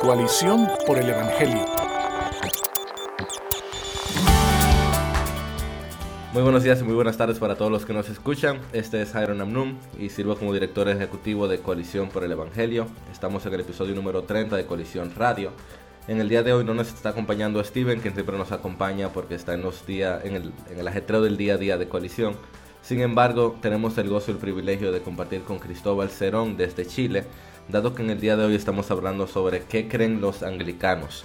Coalición por el Evangelio. Muy buenos días y muy buenas tardes para todos los que nos escuchan. Este es Jairo Namnum y sirvo como director ejecutivo de Coalición por el Evangelio. Estamos en el episodio número 30 de Coalición Radio. En el día de hoy no nos está acompañando Steven, quien siempre nos acompaña porque está en, los días, en, el, en el ajetreo del día a día de Coalición. Sin embargo, tenemos el gozo y el privilegio de compartir con Cristóbal Cerón desde Chile, dado que en el día de hoy estamos hablando sobre qué creen los anglicanos.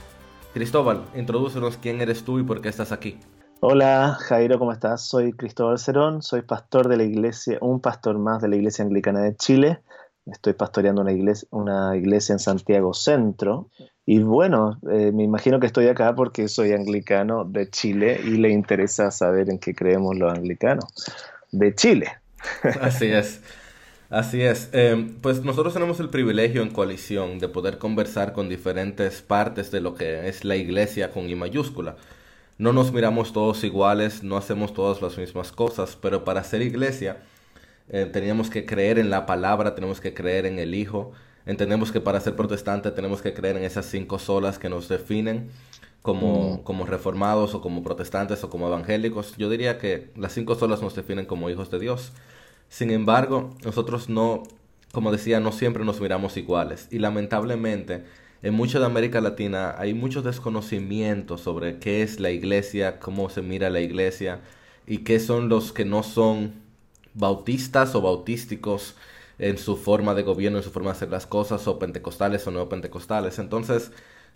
Cristóbal, introdúcenos quién eres tú y por qué estás aquí. Hola Jairo, ¿cómo estás? Soy Cristóbal Cerón, soy pastor de la iglesia, un pastor más de la iglesia anglicana de Chile. Estoy pastoreando una iglesia, una iglesia en Santiago Centro. Y bueno, eh, me imagino que estoy acá porque soy anglicano de Chile y le interesa saber en qué creemos los anglicanos de Chile. Así es. Así es. Em, pues nosotros tenemos el privilegio en coalición de poder conversar con diferentes partes de lo que es la iglesia con I mayúscula. No nos miramos todos iguales, no hacemos todas las mismas cosas, pero para ser iglesia eh, teníamos que creer en la palabra, tenemos que creer en el Hijo. Entendemos que para ser protestante tenemos que creer en esas cinco solas que nos definen como, mm. como reformados o como protestantes o como evangélicos. Yo diría que las cinco solas nos definen como hijos de Dios. Sin embargo, nosotros no, como decía, no siempre nos miramos iguales. Y lamentablemente, en mucha de América Latina hay mucho desconocimiento sobre qué es la iglesia, cómo se mira la iglesia y qué son los que no son bautistas o bautísticos en su forma de gobierno, en su forma de hacer las cosas, o pentecostales o no pentecostales. Entonces,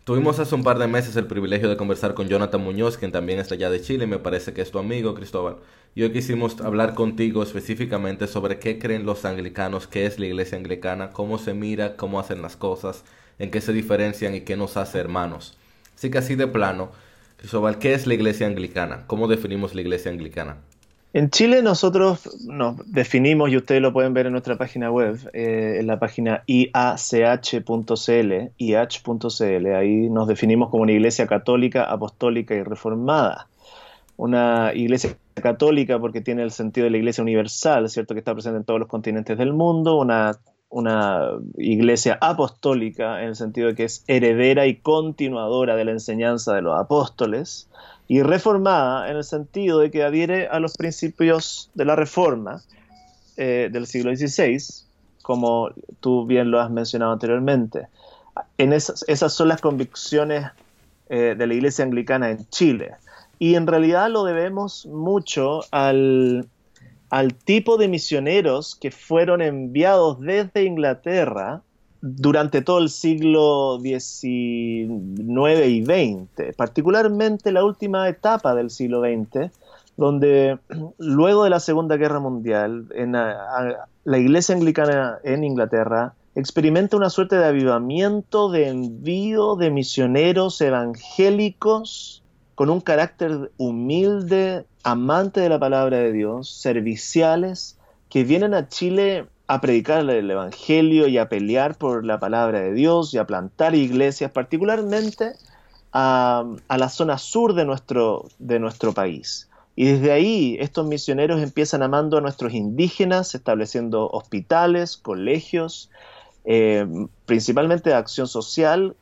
Tuvimos hace un par de meses el privilegio de conversar con Jonathan Muñoz, quien también está allá de Chile, me parece que es tu amigo, Cristóbal. Y hoy quisimos hablar contigo específicamente sobre qué creen los anglicanos, qué es la iglesia anglicana, cómo se mira, cómo hacen las cosas, en qué se diferencian y qué nos hace hermanos. Así que así de plano, Cristóbal, ¿qué es la iglesia anglicana? ¿Cómo definimos la iglesia anglicana? En Chile nosotros nos definimos, y ustedes lo pueden ver en nuestra página web, eh, en la página iach.cl, iach.cl, ahí nos definimos como una iglesia católica, apostólica y reformada. Una iglesia católica porque tiene el sentido de la iglesia universal, ¿cierto? Que está presente en todos los continentes del mundo, una, una iglesia apostólica en el sentido de que es heredera y continuadora de la enseñanza de los apóstoles, y reformada en el sentido de que adhiere a los principios de la reforma eh, del siglo XVI, como tú bien lo has mencionado anteriormente. En esas, esas son las convicciones eh, de la Iglesia Anglicana en Chile. Y en realidad lo debemos mucho al, al tipo de misioneros que fueron enviados desde Inglaterra durante todo el siglo XIX y XX, particularmente la última etapa del siglo XX, donde luego de la Segunda Guerra Mundial, la Iglesia Anglicana en Inglaterra experimenta una suerte de avivamiento, de envío de misioneros evangélicos con un carácter humilde, amante de la palabra de Dios, serviciales, que vienen a Chile a predicar el Evangelio y a pelear por la palabra de Dios y a plantar iglesias, particularmente a, la zona sur de nuestro, de nuestro país. Y desde ahí estos misioneros empiezan amando a nuestros indígenas, estableciendo hospitales, colegios, eh, principalmente de acción social,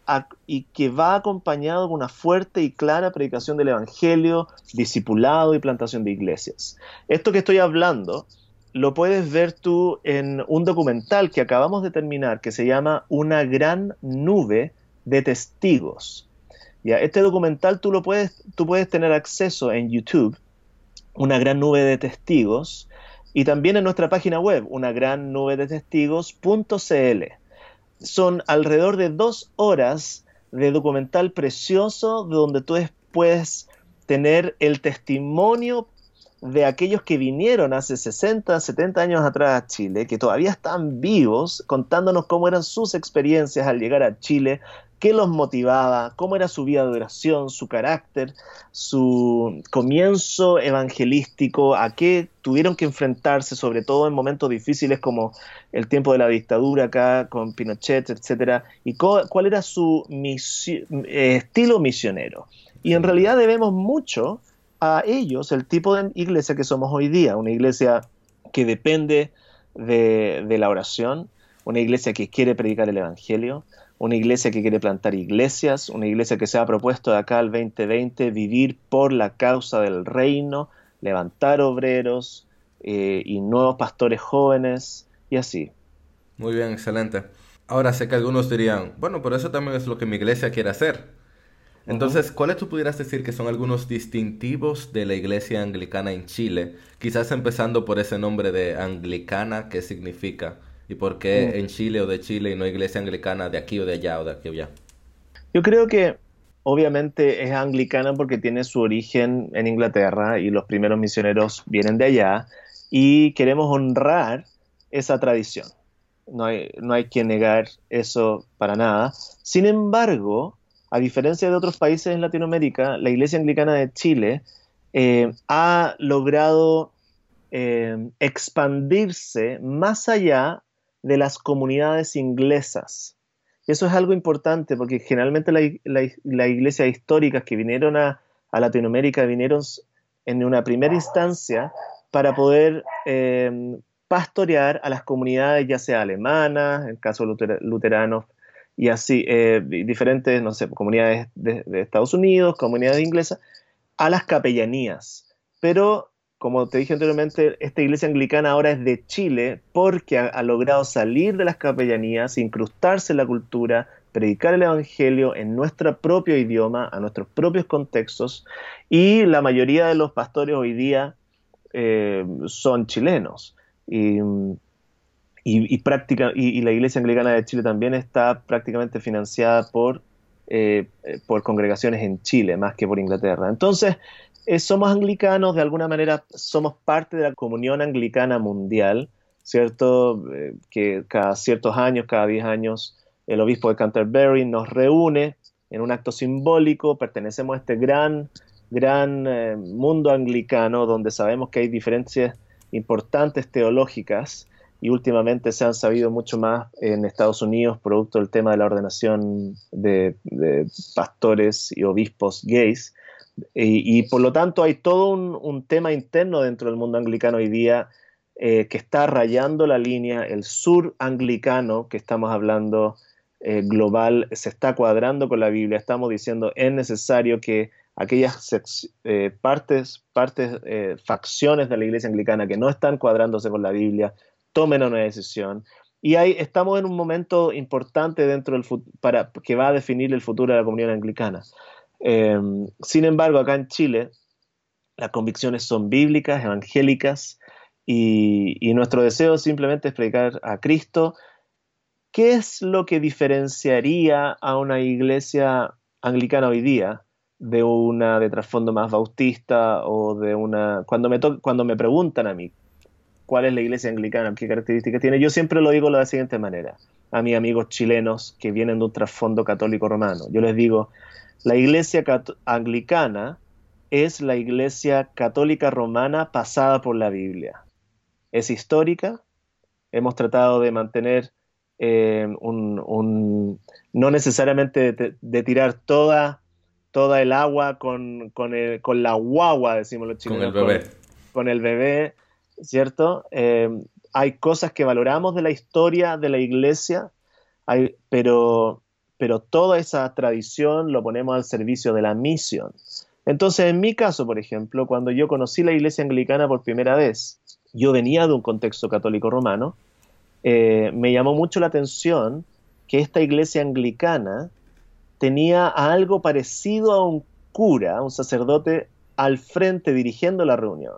y que va acompañado de una fuerte y clara predicación del Evangelio, discipulado y plantación de iglesias. Esto que estoy hablando lo puedes ver tú en un documental que acabamos de terminar que se llama Una gran nube de testigos. Ya, este documental tú lo puedes, tú puedes tener acceso en YouTube, Una gran nube de testigos, y también en nuestra página web, una gran nube de testigos.cl. Son alrededor de dos horas de documental precioso donde tú puedes tener el testimonio de aquellos que vinieron hace 60, 70 años atrás a Chile, que todavía están vivos, contándonos cómo eran sus experiencias al llegar a Chile, qué los motivaba, cómo era su vida de oración, su carácter, su comienzo evangelístico, a qué tuvieron que enfrentarse, sobre todo en momentos difíciles como el tiempo de la dictadura acá con Pinochet, etcétera, y cuál era su eh, estilo misionero. Y en realidad debemos mucho a ellos el tipo de iglesia que somos hoy día, una iglesia que depende de, la oración, una iglesia que quiere predicar el Evangelio, una iglesia que quiere plantar iglesias, una iglesia que se ha propuesto de acá al 2020 vivir por la causa del reino, levantar obreros eh, y nuevos pastores jóvenes y así. Muy bien, excelente. Ahora sé que algunos dirían, bueno, pero eso también es lo que mi iglesia quiere hacer. Entonces, ¿cuáles tú pudieras decir que son algunos distintivos de la iglesia anglicana en Chile? Quizás empezando por ese nombre de anglicana, ¿qué significa? ¿Y por qué en Chile o de Chile y no iglesia anglicana de aquí o de allá o de aquí o allá? Yo creo que obviamente es anglicana porque tiene su origen en Inglaterra y los primeros misioneros vienen de allá y queremos honrar esa tradición. No hay, no hay que negar eso para nada. Sin embargo, a diferencia de otros países en Latinoamérica, la Iglesia Anglicana de Chile eh, ha logrado eh, expandirse más allá de las comunidades inglesas. Y eso es algo importante porque generalmente las la, iglesias históricas que vinieron a, Latinoamérica vinieron en una primera instancia para poder eh, pastorear a las comunidades, ya sea alemanas, en el caso luteranos, y así, eh, diferentes, no sé, comunidades de, de, Estados Unidos, comunidades inglesas, a las capellanías. Pero como te dije anteriormente, esta iglesia anglicana ahora es de Chile porque ha, logrado salir de las capellanías, incrustarse en la cultura, predicar el Evangelio en nuestro propio idioma, a nuestros propios contextos, y la mayoría de los pastores hoy día eh, son chilenos. Y, la iglesia anglicana de Chile también está prácticamente financiada por, eh, por congregaciones en Chile, más que por Inglaterra. Entonces, eh, somos anglicanos, de alguna manera somos parte de la comunión anglicana mundial, ¿cierto? Eh, que cada ciertos años, cada 10 años, el obispo de Canterbury nos reúne en un acto simbólico, pertenecemos a este gran, gran eh, mundo anglicano donde sabemos que hay diferencias importantes teológicas y últimamente se han sabido mucho más en Estados Unidos producto del tema de la ordenación de pastores y obispos gays. Y, por lo tanto hay todo un, tema interno dentro del mundo anglicano hoy día eh, que está rayando la línea, el sur anglicano que estamos hablando eh, global se está cuadrando con la Biblia, estamos diciendo es necesario que aquellas eh, partes, partes facciones de la iglesia anglicana que no están cuadrándose con la Biblia tomen una decisión. Y ahí estamos en un momento importante dentro del para que va a definir el futuro de la comunidad anglicana. Em, sin embargo, acá en Chile, las convicciones son bíblicas, evangélicas, y, nuestro deseo simplemente es predicar a Cristo. ¿Qué es lo que diferenciaría a una iglesia anglicana hoy día de una de trasfondo más bautista o de una... Cuando me, cuando me preguntan a mí cuál es la iglesia anglicana, qué características tiene, yo siempre lo digo de la siguiente manera a mis amigos chilenos que vienen de un trasfondo católico romano. Yo les digo, la iglesia anglicana es la iglesia católica romana pasada por la Biblia. Es histórica, hemos tratado de mantener eh, un, no necesariamente de, tirar toda, toda el agua con, la guagua, decimos los chicos. Con el bebé. Con, el bebé, ¿cierto? Eh, hay cosas que valoramos de la historia de la iglesia, hay, pero pero toda esa tradición lo ponemos al servicio de la misión. Entonces, en mi caso, por ejemplo, cuando yo conocí la iglesia anglicana por primera vez, yo venía de un contexto católico romano, eh, me llamó mucho la atención que esta iglesia anglicana tenía algo parecido a un cura, un sacerdote al frente dirigiendo la reunión.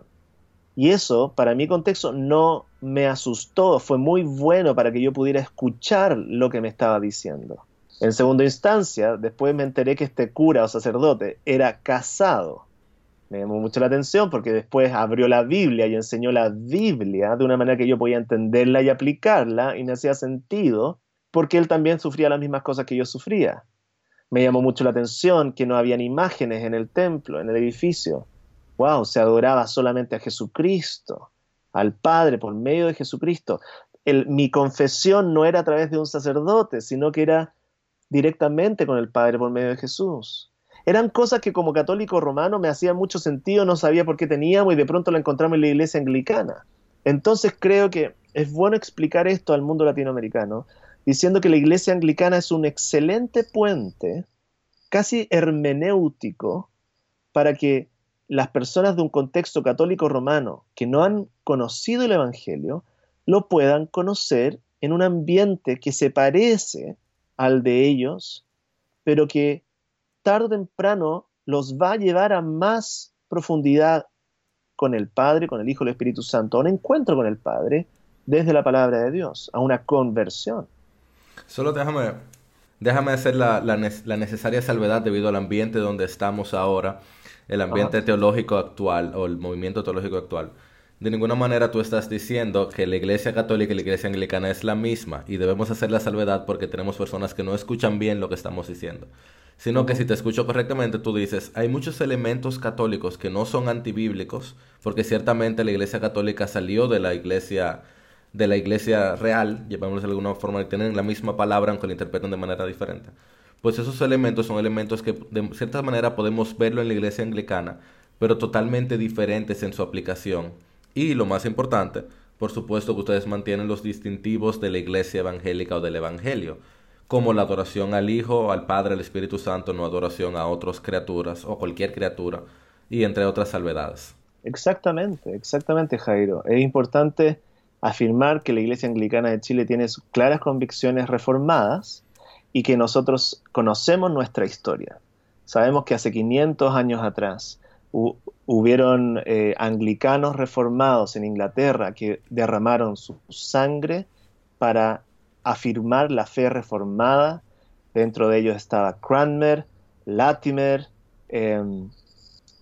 Y eso, para mi contexto, no me asustó, fue muy bueno para que yo pudiera escuchar lo que me estaba diciendo. En segunda instancia, después me enteré que este cura o sacerdote era casado. Me llamó mucho la atención porque después abrió la Biblia y enseñó la Biblia de una manera que yo podía entenderla y aplicarla y me hacía sentido porque él también sufría las mismas cosas que yo sufría. Me llamó mucho la atención que no habían imágenes en el templo, en el edificio. ¡Wow! Se adoraba solamente a Jesucristo, al Padre por medio de Jesucristo. mi confesión no era a través de un sacerdote, sino que era directamente con el Padre por medio de Jesús. Eran cosas que como católico romano me hacían mucho sentido, no sabía por qué teníamos y de pronto lo encontramos en la iglesia anglicana. Entonces creo que es bueno explicar esto al mundo latinoamericano diciendo que la iglesia anglicana es un excelente puente, casi hermenéutico, para que las personas de un contexto católico romano que no han conocido el Evangelio lo puedan conocer en un ambiente que se parece al de ellos, pero que tarde o temprano los va a llevar a más profundidad con el Padre, con el Hijo y el Espíritu Santo, a un encuentro con el Padre desde la palabra de Dios, a una conversión. Solo déjame, déjame hacer la, la, necesaria salvedad debido al ambiente donde estamos ahora, el ambiente teológico actual o el movimiento teológico actual. De ninguna manera tú estás diciendo que la Iglesia Católica y la Iglesia Anglicana es la misma y debemos hacer la salvedad porque tenemos personas que no escuchan bien lo que estamos diciendo. Sino que si te escucho correctamente, tú dices, hay muchos elementos católicos que no son antibíblicos, porque ciertamente la Iglesia Católica salió de la Iglesia de la Iglesia real, llamémoslo de alguna forma, que tienen la misma palabra aunque la interpretan de manera diferente. Pues esos elementos son elementos que de cierta manera podemos verlo en la Iglesia Anglicana, pero totalmente diferentes en su aplicación y lo más importante, por supuesto que ustedes mantienen los distintivos de la iglesia evangélica o del evangelio, como la adoración al Hijo, al Padre, al Espíritu Santo, no adoración a otras criaturas o cualquier criatura, y entre otras salvedades. Exactamente, exactamente Jairo. Es importante afirmar que la Iglesia Anglicana de Chile tiene claras convicciones reformadas y que nosotros conocemos nuestra historia. Sabemos que hace 500 años atrás hubieron eh, anglicanos reformados en Inglaterra que derramaron su sangre para afirmar la fe reformada. Dentro de ellos estaba Cranmer, Latimer, em,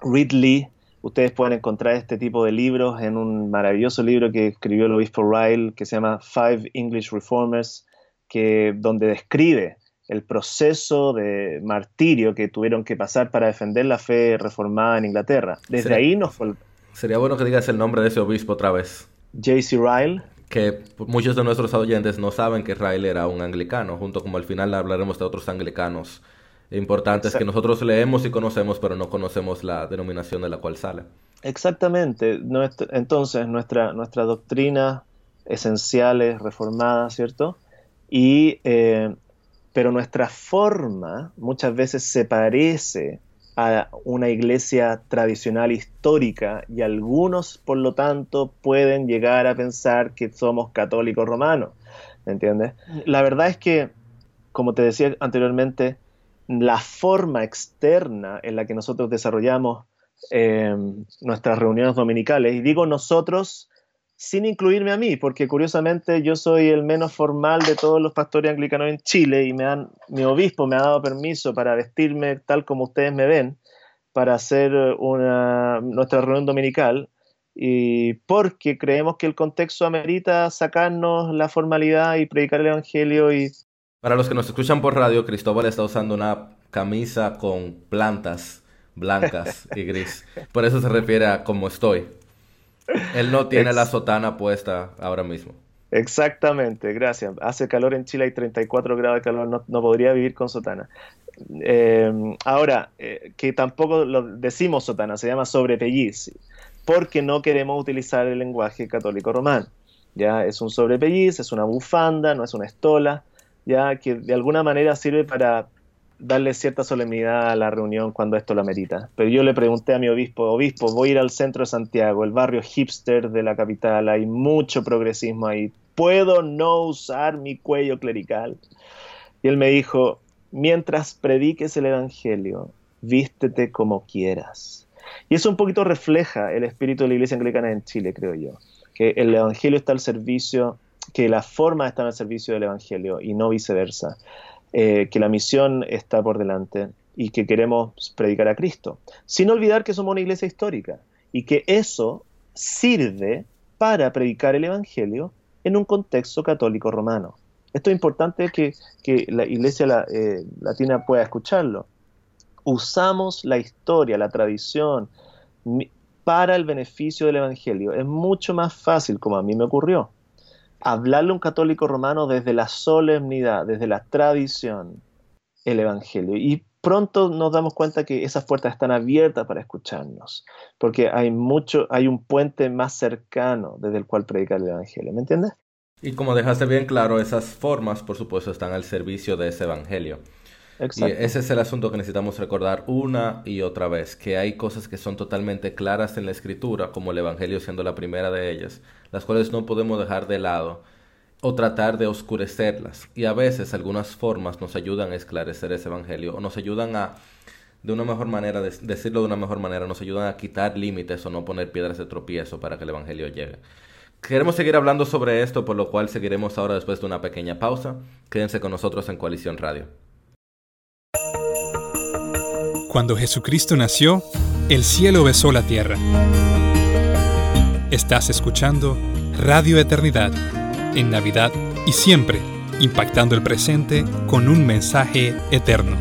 Ridley. Ustedes pueden encontrar este tipo de libros en un maravilloso libro que escribió el obispo Ryle que se llama Five English Reformers, que, donde describe el proceso de martirio que tuvieron que pasar para defender la fe reformada en Inglaterra. Desde ahí nos... Sería bueno que digas el nombre de ese obispo otra vez. J.C. Ryle. Que muchos de nuestros oyentes no saben que Ryle era un anglicano, junto como al final hablaremos de otros anglicanos importantes que nosotros leemos y conocemos, pero no conocemos la denominación de la cual sale. Exactamente. Entonces, nuestra, nuestra doctrina esencial es reformada, ¿cierto? Y eh, pero nuestra forma muchas veces se parece a una iglesia tradicional histórica y algunos, por lo tanto, pueden llegar a pensar que somos católicos romanos. ¿Me entiendes? La verdad es que, como te decía anteriormente, la forma externa en la que nosotros desarrollamos eh, nuestras reuniones dominicales, y digo nosotros sin incluirme a mí, porque curiosamente yo soy el menos formal de todos los pastores anglicanos en Chile y me dan, mi obispo me ha dado permiso para vestirme tal como ustedes me ven, para hacer una, nuestra reunión dominical, y porque creemos que el contexto amerita sacarnos la formalidad y predicar el Evangelio. Y... Para los que nos escuchan por radio, Cristóbal está usando una camisa con plantas blancas y gris. Por eso se refiere a cómo estoy. Él no tiene la sotana puesta ahora mismo. Exactamente, gracias. Hace calor en Chile, hay 34 grados de calor, no, podría vivir con sotana. Eh, ahora, eh, que tampoco lo decimos sotana, se llama sobrepelliz, porque no queremos utilizar el lenguaje católico romano. Ya es un sobrepelliz, es una bufanda, no es una estola, ya que de alguna manera sirve para darle cierta solemnidad a la reunión cuando esto lo amerita. Pero yo le pregunté a mi obispo, obispo, voy a ir al centro de Santiago, el barrio hipster de la capital, hay mucho progresismo ahí, ¿puedo no usar mi cuello clerical? Y él me dijo, mientras prediques el Evangelio, vístete como quieras. Y eso un poquito refleja el espíritu de la Iglesia Anglicana en Chile, creo yo, que el Evangelio está al servicio, que la forma está al servicio del Evangelio y no viceversa. Eh, que la misión está por delante y que queremos predicar a Cristo, sin olvidar que somos una iglesia histórica y que eso sirve para predicar el Evangelio en un contexto católico romano. Esto es importante que, la iglesia eh, latina pueda escucharlo. Usamos la historia, la tradición, para el beneficio del Evangelio. Es mucho más fácil, como a mí me ocurrió hablarle a un católico romano desde la solemnidad, desde la tradición, el Evangelio. Y pronto nos damos cuenta que esas puertas están abiertas para escucharnos, porque hay mucho, hay un puente más cercano desde el cual predicar el Evangelio, ¿me entiendes? Y como dejaste bien claro, esas formas, por supuesto, están al servicio de ese Evangelio. Ese es el asunto que necesitamos recordar una y otra vez, que hay cosas que son totalmente claras en la Escritura, como el Evangelio siendo la primera de ellas, las cuales no podemos dejar de lado o tratar de oscurecerlas. Y a veces algunas formas nos ayudan a esclarecer ese Evangelio o nos ayudan a, de una mejor manera, decirlo de una mejor manera, nos ayudan a quitar límites o no poner piedras de tropiezo para que el Evangelio llegue. Queremos seguir hablando sobre esto, por lo cual seguiremos ahora después de una pequeña pausa. Quédense con nosotros en Coalición Radio. Cuando Jesucristo nació, el cielo besó la tierra. Estás escuchando Radio Eternidad en Navidad y siempre impactando el presente con un mensaje eterno.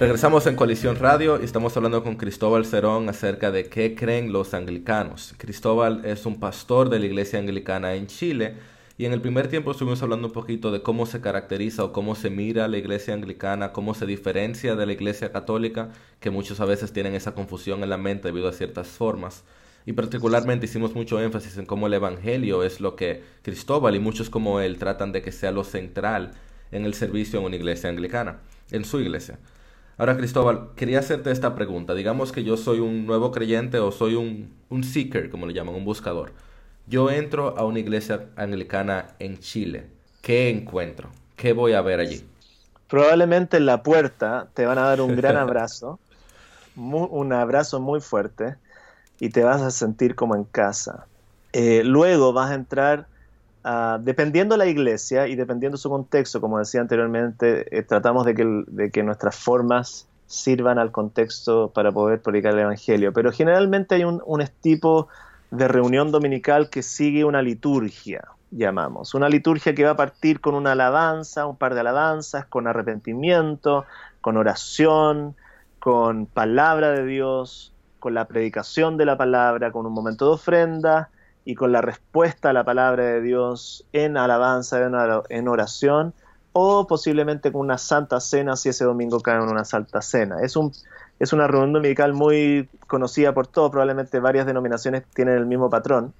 Regresamos en Coalición Radio y estamos hablando con Cristóbal Cerón acerca de qué creen los anglicanos. Cristóbal es un pastor de la iglesia anglicana en Chile y en el primer tiempo estuvimos hablando un poquito de cómo se caracteriza o cómo se mira la iglesia anglicana, cómo se diferencia de la iglesia católica, que muchos a veces tienen esa confusión en la mente debido a ciertas formas. Y particularmente hicimos mucho énfasis en cómo el Evangelio es lo que Cristóbal y muchos como él tratan de que sea lo central en el servicio en una iglesia anglicana, en su iglesia. Ahora, Cristóbal, quería hacerte esta pregunta. Digamos que yo soy un nuevo creyente o soy un, un seeker, como le llaman, un buscador. Yo entro a una iglesia anglicana en Chile. ¿Qué encuentro? ¿Qué voy a ver allí? Probablemente en la puerta te van a dar un gran abrazo, un abrazo muy fuerte, y te vas a sentir como en casa. Eh, luego vas a entrar, dependiendo la iglesia y dependiendo su contexto, como decía anteriormente, eh, tratamos de que, de que nuestras formas sirvan al contexto para poder predicar el Evangelio, pero generalmente hay un, un tipo de reunión dominical que sigue una liturgia, llamamos. Una liturgia que va a partir con una alabanza, un par de alabanzas, con arrepentimiento, con oración, con palabra de Dios, con la predicación de la palabra, con un momento de ofrenda y con la respuesta a la palabra de Dios en alabanza, en oración, o posiblemente con una santa cena si ese domingo cae en una santa cena. Es un, es una reunión dominical muy conocida por todos, probablemente varias denominaciones tienen el mismo patrón,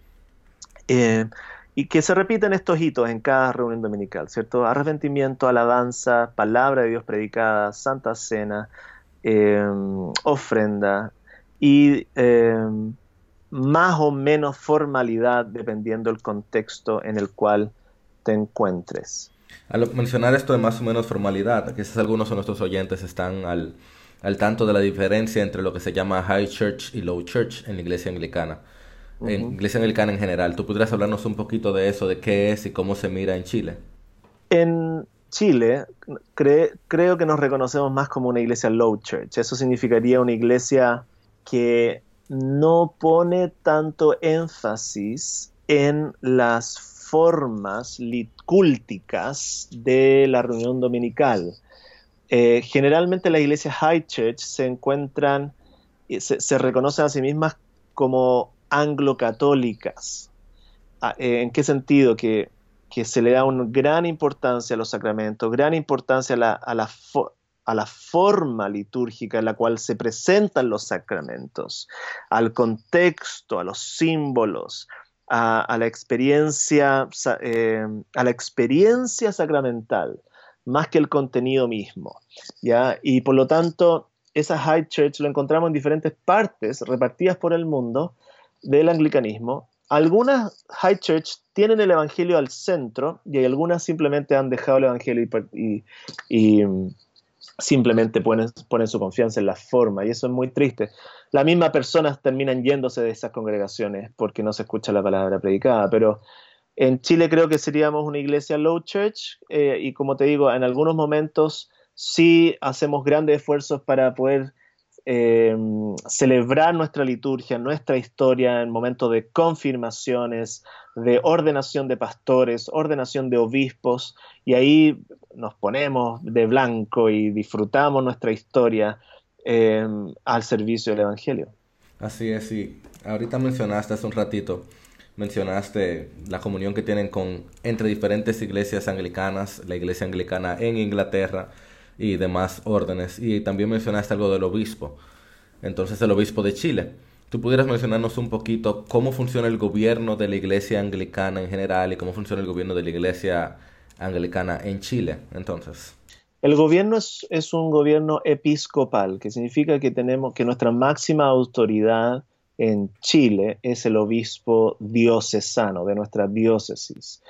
eh, y que se repiten estos hitos en cada reunión dominical, ¿cierto? Arrepentimiento, alabanza, palabra de Dios predicada, santa cena, eh, ofrenda y eh, más o menos formalidad dependiendo del contexto en el cual te encuentres. Al mencionar esto de más o menos formalidad, quizás algunos de nuestros oyentes están al, al tanto de la diferencia entre lo que se llama High Church y Low Church en la iglesia anglicana. En iglesia anglicana en general. ¿Tú podrías hablarnos un poquito de eso, de qué es y cómo se mira en Chile? En Chile creo que nos reconocemos más como una iglesia Low Church. Eso significaría una iglesia que no pone tanto énfasis en las formas litúrgicas de la reunión dominical. Eh, generalmente las iglesias high church se encuentran, se, se reconocen a sí mismas como anglo-católicas. Ah, eh, ¿En qué sentido? Que, se le da una gran importancia a los sacramentos, gran importancia a la, a la, a la forma litúrgica en la cual se presentan los sacramentos, al contexto, a los símbolos, a, la experiencia, eh, a la experiencia sacramental más que el contenido mismo. ¿ya? Y por lo tanto, esa high church lo encontramos en diferentes partes repartidas por el mundo del anglicanismo. Algunas high church tienen el evangelio al centro y algunas simplemente han dejado el evangelio y, mm, simplemente ponen, ponen, su confianza en la forma y eso es muy triste. Las mismas personas terminan yéndose de esas congregaciones porque no se escucha la palabra predicada, pero en Chile creo que seríamos una iglesia low church eh, y como te digo, en algunos momentos sí hacemos grandes esfuerzos para poder eh, celebrar nuestra liturgia, nuestra historia en momentos de confirmaciones, de ordenación de pastores, ordenación de obispos, y ahí nos ponemos de blanco y disfrutamos nuestra historia eh, al servicio del Evangelio. Así es, y ahorita mencionaste hace un ratito mencionaste la comunión que tienen con entre diferentes iglesias anglicanas, la iglesia anglicana en Inglaterra y demás órdenes. Y también mencionaste algo del obispo, entonces el obispo de Chile. ¿Tú pudieras mencionarnos un poquito cómo funciona el gobierno de la iglesia anglicana en general y cómo funciona el gobierno de la iglesia anglicana en Chile? Entonces. El gobierno es, es un gobierno episcopal, que significa que tenemos que nuestra máxima autoridad en Chile es el obispo diocesano de nuestra diócesis.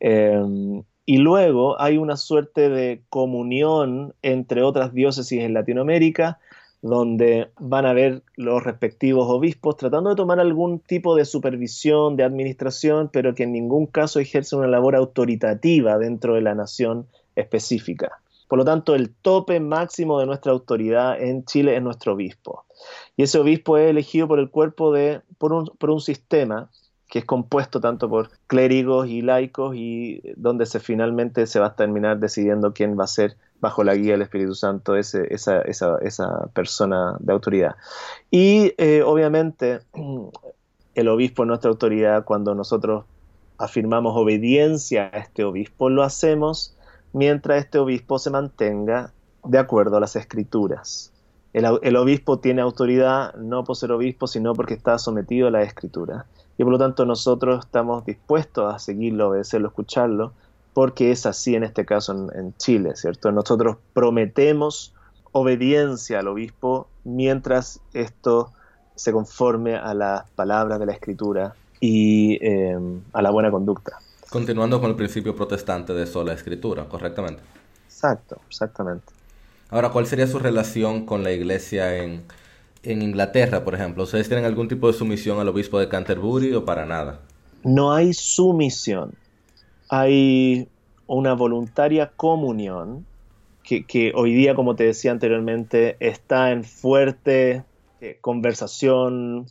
Em, y luego hay una suerte de comunión entre otras diócesis en Latinoamérica, donde van a ver los respectivos obispos tratando de tomar algún tipo de supervisión, de administración, pero que en ningún caso ejercen una labor autoritativa dentro de la nación específica. Por lo tanto, el tope máximo de nuestra autoridad en Chile es nuestro obispo. Y ese obispo es elegido por el cuerpo de, por un, por un sistema que es compuesto tanto por clérigos y laicos y donde se finalmente se va a terminar decidiendo quién va a ser bajo la guía del Espíritu Santo esa, esa, esa, persona de autoridad. Y eh, obviamente el obispo es nuestra autoridad cuando nosotros afirmamos obediencia a este obispo, lo hacemos mientras este obispo se mantenga de acuerdo a las escrituras. El, obispo tiene autoridad no por ser obispo, sino porque está sometido a la escritura. Y por lo tanto nosotros estamos dispuestos a seguirlo, obedecerlo, escucharlo, porque es así en este caso en, Chile, ¿cierto? Nosotros prometemos obediencia al obispo mientras esto se conforme a las palabras de la escritura y eh, a la buena conducta. Continuando con el principio protestante de sola escritura, correctamente. Exacto, exactamente. Ahora, ¿cuál sería su relación con la iglesia en, en Inglaterra, por ejemplo? ¿Ustedes tienen algún tipo de sumisión al obispo de Canterbury o para nada? No hay sumisión. Hay una voluntaria comunión que, que hoy día, como te decía anteriormente, está en fuerte eh, conversación,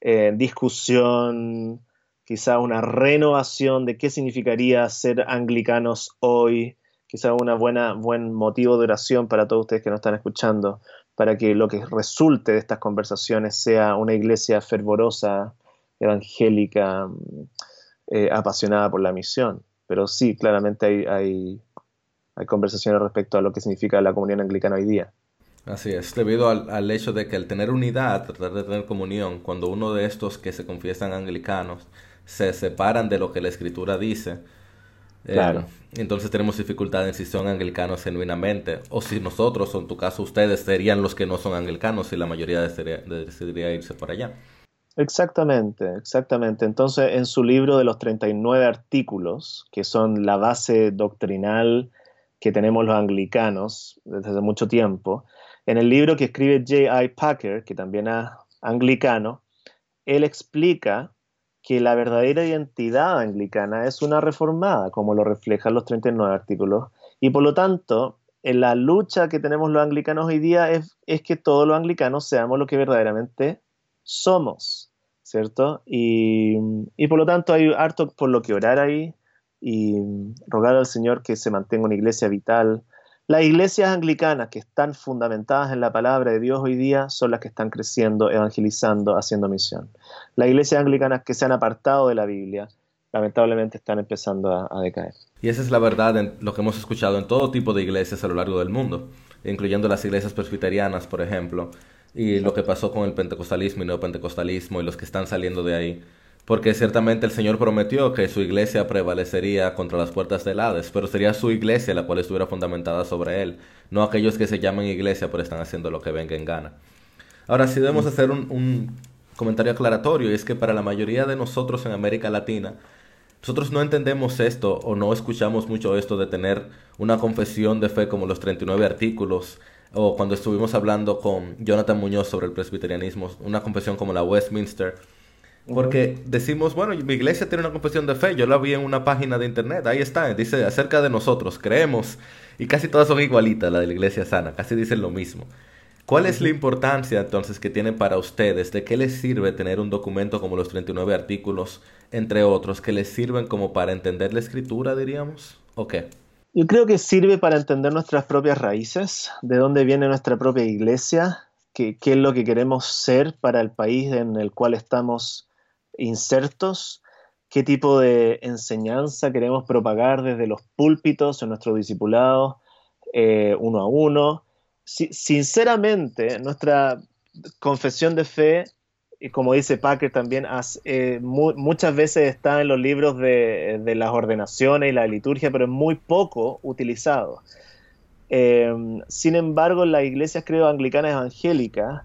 eh, discusión, quizá una renovación de qué significaría ser anglicanos hoy, quizá buena buen motivo de oración para todos ustedes que nos están escuchando, para que lo que resulte de estas conversaciones sea una iglesia fervorosa, evangélica, eh, apasionada por la misión. Pero sí, claramente hay, hay, hay conversaciones respecto a lo que significa la comunión anglicana hoy día. Así es, debido al, al, hecho de que al tener unidad, tratar de tener comunión, cuando uno de estos que se confiesan anglicanos se separan de lo que la escritura dice. Eh, entonces tenemos dificultad en si son anglicanos genuinamente, o si nosotros, o en tu caso ustedes, serían los que no son anglicanos y la mayoría decidiría, decidiría irse por allá. Exactamente, exactamente. Entonces, en su libro de los 39 artículos, que son la base doctrinal que tenemos los anglicanos desde hace mucho tiempo, en el libro que escribe J.I. Packer, que también es anglicano, él explica que la verdadera identidad anglicana es una reformada, como lo reflejan los 39 artículos, y por lo tanto, en la lucha que tenemos los anglicanos hoy día es, es que todos los anglicanos seamos lo que verdaderamente somos, ¿cierto? Y, y por lo tanto hay harto por lo que orar ahí y rogar al Señor que se mantenga una iglesia vital, las iglesias anglicanas que están fundamentadas en la palabra de Dios hoy día son las que están creciendo, evangelizando, haciendo misión. Las iglesias anglicanas que se han apartado de la Biblia, lamentablemente están empezando a, decaer. Y esa es la verdad en lo que hemos escuchado en todo tipo de iglesias a lo largo del mundo, incluyendo las iglesias presbiterianas, por ejemplo, y lo que pasó con el pentecostalismo y neopentecostalismo y los que están saliendo de ahí porque ciertamente el Señor prometió que su iglesia prevalecería contra las puertas del Hades, pero sería su iglesia la cual estuviera fundamentada sobre él, no aquellos que se llaman iglesia pero están haciendo lo que venga en gana. Ahora sí debemos hacer un, un comentario aclaratorio, y es que para la mayoría de nosotros en América Latina, nosotros no entendemos esto o no escuchamos mucho esto de tener una confesión de fe como los 39 artículos, o cuando estuvimos hablando con Jonathan Muñoz sobre el presbiterianismo, una confesión como la Westminster, porque decimos, bueno, mi iglesia tiene una confesión de fe, yo la vi en una página de internet, ahí está, dice acerca de nosotros, creemos, y casi todas son igualitas, la de la iglesia sana, casi dicen lo mismo. ¿Cuál es la importancia entonces que tiene para ustedes? ¿De qué les sirve tener un documento como los 39 artículos, entre otros, que les sirven como para entender la escritura, diríamos? ¿O qué? Yo creo que sirve para entender nuestras propias raíces, de dónde viene nuestra propia iglesia, qué, qué es lo que queremos ser para el país en el cual estamos insertos qué tipo de enseñanza queremos propagar desde los púlpitos en nuestros discipulados, eh, uno a uno. sinceramente, nuestra confesión de fe, y como dice Packer también, eh, muchas veces está en los libros de, las ordenaciones y la liturgia, pero es muy poco utilizado. Eh, sin embargo, las iglesias, creo, anglicanas evangélicas,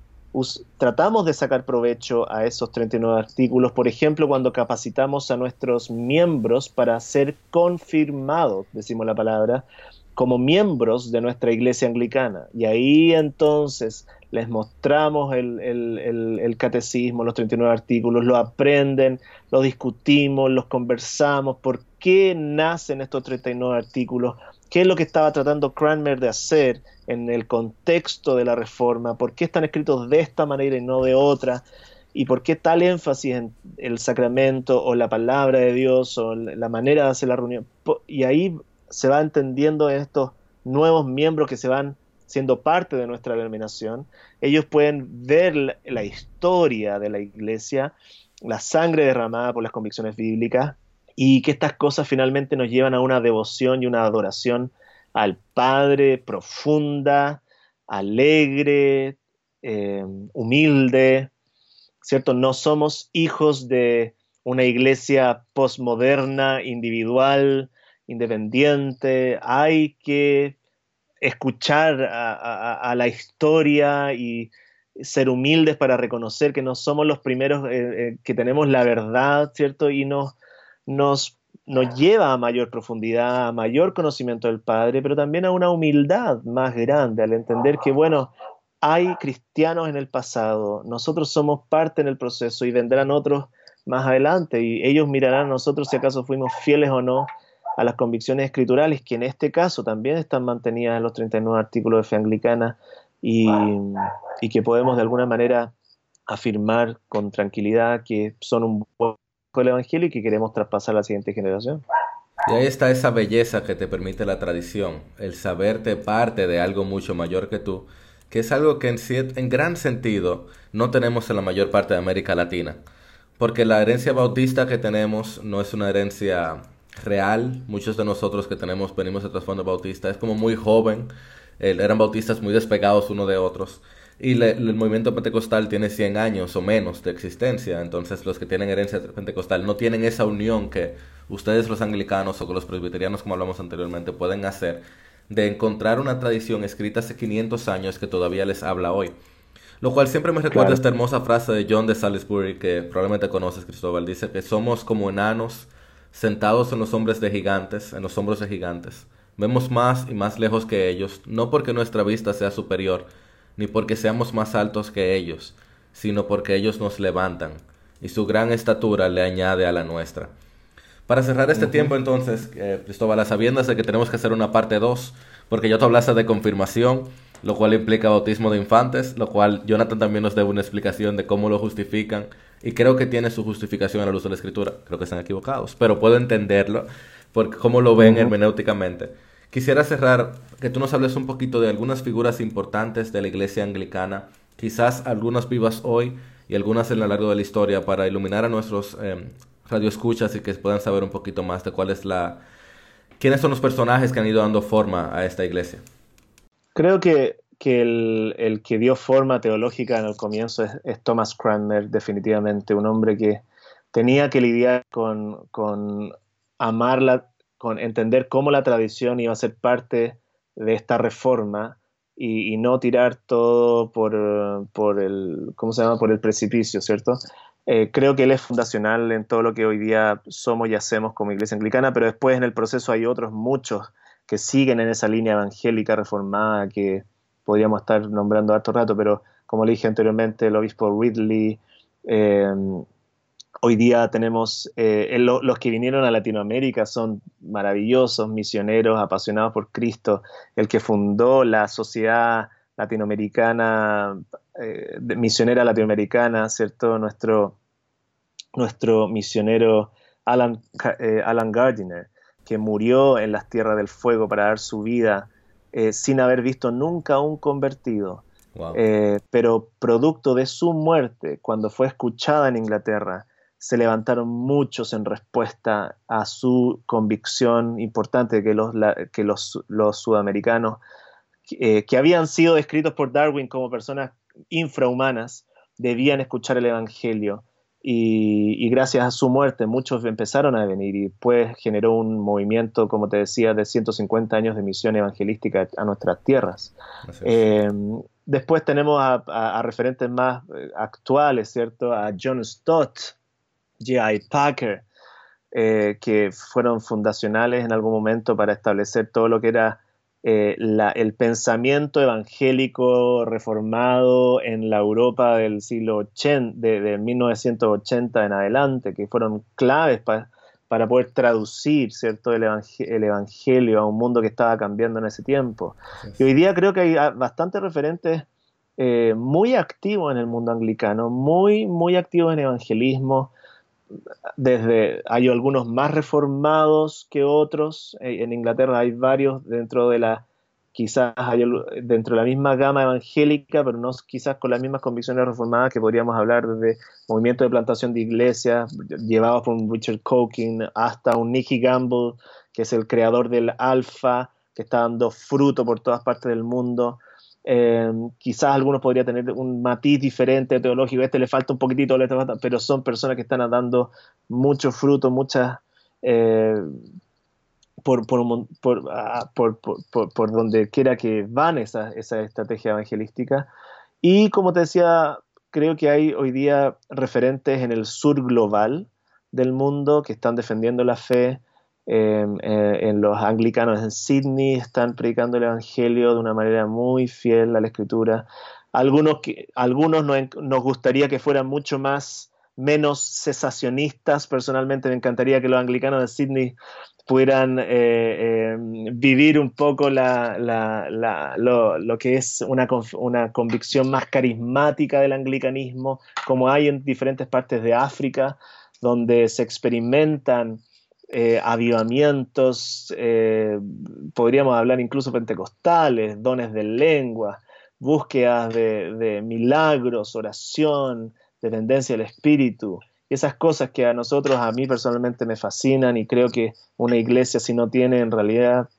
tratamos de sacar provecho a esos 39 artículos, por ejemplo, cuando capacitamos a nuestros miembros para ser confirmados, decimos la palabra, como miembros de nuestra iglesia anglicana. Y ahí entonces les mostramos el, el, catecismo, los 39 artículos, lo aprenden, lo discutimos, los conversamos, por qué nacen estos 39 artículos, qué es lo que estaba tratando Cranmer de hacer en el contexto de la reforma, por qué están escritos de esta manera y no de otra, y por qué tal énfasis en el sacramento o la palabra de Dios o la manera de hacer la reunión. Y ahí se va entendiendo estos nuevos miembros que se van siendo parte de nuestra denominación. Ellos pueden ver la historia de la iglesia, la sangre derramada por las convicciones bíblicas, y que estas cosas finalmente nos llevan a una devoción y una adoración al Padre profunda, alegre, eh, humilde, ¿cierto? No somos hijos de una iglesia posmoderna, individual, independiente, hay que escuchar a, la historia y ser humildes para reconocer que no somos los primeros eh, eh, que tenemos la verdad, ¿cierto? Y nos, nos lleva a mayor profundidad, a mayor conocimiento del Padre, pero también a una humildad más grande, al entender que, bueno, hay cristianos en el pasado, nosotros somos parte en el proceso y vendrán otros más adelante y ellos mirarán a nosotros si acaso fuimos fieles o no a las convicciones escriturales, que en este caso también están mantenidas en los 39 artículos de fe anglicana y, y que podemos de alguna manera afirmar con tranquilidad que son un buen el Evangelio y que queremos traspasar a la siguiente generación. Y ahí está esa belleza que te permite la tradición, el saberte parte de algo mucho mayor que tú, que es algo que en, gran sentido no tenemos en la mayor parte de América Latina. Porque la herencia bautista que tenemos no es una herencia real. Muchos de nosotros que tenemos venimos de trasfondo bautista. Es como muy joven. eran bautistas muy despegados uno de otros. Y el movimiento pentecostal tiene 100 años o menos de existencia, entonces los que tienen herencia pentecostal no tienen esa unión que ustedes los anglicanos o los presbiterianos, como hablamos anteriormente, pueden hacer de encontrar una tradición escrita hace 500 años que todavía les habla hoy. Lo cual siempre me recuerda esta hermosa frase de John de Salisbury que probablemente conoces, Cristóbal. Dice que somos como enanos sentados en los hombres de gigantes, en los hombros de gigantes. Vemos más y más lejos que ellos, no porque nuestra vista sea superior, ni porque seamos más altos que ellos, sino porque ellos nos levantan, y su gran estatura le añade a la nuestra. Para cerrar este tiempo entonces, eh, Cristóbal, a sabiendas de que tenemos que hacer una parte 2, porque yo te hablaste de confirmación, lo cual implica bautismo de infantes, lo cual Jonathan también nos debe una explicación de cómo lo justifican, y creo que tiene su justificación a la luz de la escritura, creo que están equivocados, pero puedo entenderlo, porque cómo lo ven hermenéuticamente. Quisiera cerrar que tú nos hables un poquito de algunas figuras importantes de la iglesia anglicana, quizás algunas vivas hoy y algunas en lo largo de la historia, para iluminar a nuestros eh, radioescuchas y que puedan saber un poquito más de cuál es la... quiénes son los personajes que han ido dando forma a esta iglesia. Creo que, el, que dio forma teológica en el comienzo es, Thomas Cranmer, definitivamente, un hombre que tenía que lidiar con, con amar la, con entender cómo la tradición iba a ser parte de esta reforma y, no tirar todo por, el, ¿cómo se llama? por el precipicio, ¿cierto? Eh, creo que él es fundacional en todo lo que hoy día somos y hacemos como iglesia anglicana, pero después en el proceso hay otros muchos que siguen en esa línea evangélica reformada que podríamos estar nombrando harto rato, pero como le dije anteriormente, el obispo Ridley, eh, Hoy día tenemos, eh, los que vinieron a Latinoamérica son maravillosos, misioneros, apasionados por Cristo. El que fundó la sociedad latinoamericana, eh, misionera latinoamericana, ¿cierto? Nuestro, nuestro misionero Alan, eh, Alan Gardiner, que murió en las tierras del fuego para dar su vida sin haber visto nunca un convertido. pero producto de su muerte, cuando fue escuchada en Inglaterra, se levantaron muchos en respuesta a su convicción importante de que los, que los, sudamericanos, eh, que habían sido descritos por Darwin como personas infrahumanas, debían escuchar el Evangelio. Y, gracias a su muerte muchos empezaron a venir y pues generó un movimiento, como te decía, de 150 años de misión evangelística a nuestras tierras. Eh, después tenemos a, referentes más eh, actuales, ¿cierto? A John Stott, J.I. Packer, eh, que fueron fundacionales en algún momento para establecer todo lo que era eh, el pensamiento evangélico reformado en la Europa del siglo 80, de, 1980 en adelante, que fueron claves para poder traducir ¿cierto? El, evangelio a un mundo que estaba cambiando en ese tiempo. Y hoy día creo que hay ah, bastantes referentes eh, muy activos en el mundo anglicano, muy, muy activos en evangelismo, desde hay algunos más reformados que otros. Eh, en Inglaterra hay varios dentro de la quizás hay dentro de la misma gama evangélica, pero no quizás con las mismas convicciones reformadas que podríamos hablar desde movimiento de plantación de iglesias llevados por Richard Coking hasta un Nicky Gamble, que es el creador del Alfa, que está dando fruto por todas partes del mundo. Eh, quizás algunos podrían tener un matiz diferente teológico, este le falta un poquitito, pero son personas que están dando mucho fruto, muchas... Eh, por, ah, por, por, por, donde quiera que van esa, esa estrategia evangelística. Y como te decía, creo que hay hoy día referentes en el sur global del mundo que están defendiendo la fe, Eh, en los anglicanos en Sydney están predicando el Evangelio de una manera muy fiel a la Escritura. Algunos, algunos nos gustaría que fueran mucho más, menos cesacionistas. Personalmente me encantaría que los anglicanos de Sydney pudieran eh, em, vivir un poco la, lo, lo, que es una, una convicción más carismática del anglicanismo, como hay en diferentes partes de África, donde se experimentan eh, avivamientos, eh, podríamos hablar incluso pentecostales, dones de lengua, búsquedas de, milagros, oración, dependencia del Espíritu. Esas cosas que a nosotros, a mí personalmente me fascinan y creo que una iglesia si no tiene en realidad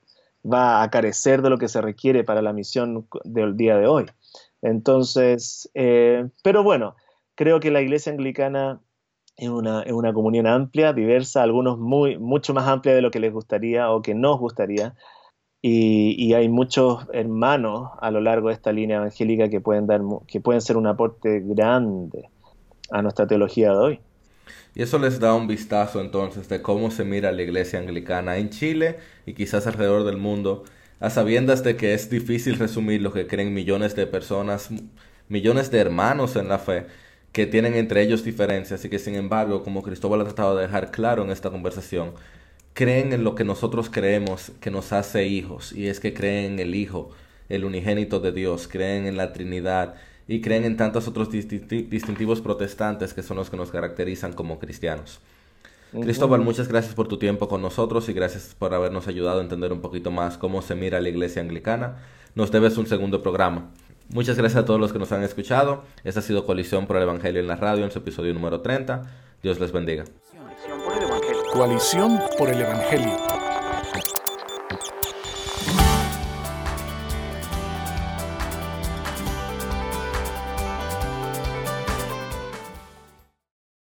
va a carecer de lo que se requiere para la misión del día de hoy. Entonces, eh, pero bueno, creo que la iglesia anglicana es una, una, comunión amplia, diversa, algunos muy, mucho más amplia de lo que les gustaría o que nos gustaría. Y, hay muchos hermanos a lo largo de esta línea evangélica que pueden, dar, que pueden ser un aporte grande a nuestra teología de hoy. Y eso les da un vistazo entonces de cómo se mira la iglesia anglicana en Chile y quizás alrededor del mundo, a sabiendas de que es difícil resumir lo que creen millones de personas, millones de hermanos en la fe, que tienen entre ellos diferencias y que sin embargo, como Cristóbal ha tratado de dejar claro en esta conversación, creen en lo que nosotros creemos que nos hace hijos y es que creen en el Hijo, el unigénito de Dios, creen en la Trinidad y creen en tantos otros distintivos protestantes que son los que nos caracterizan como cristianos. Cristóbal, muchas gracias por tu tiempo con nosotros y gracias por habernos ayudado a entender un poquito más cómo se mira la iglesia anglicana. Nos debes un segundo programa. Muchas gracias a todos los que nos han escuchado. Esta ha sido Coalición por el Evangelio en la radio en su episodio número 30. Dios les bendiga. Coalición por el Evangelio.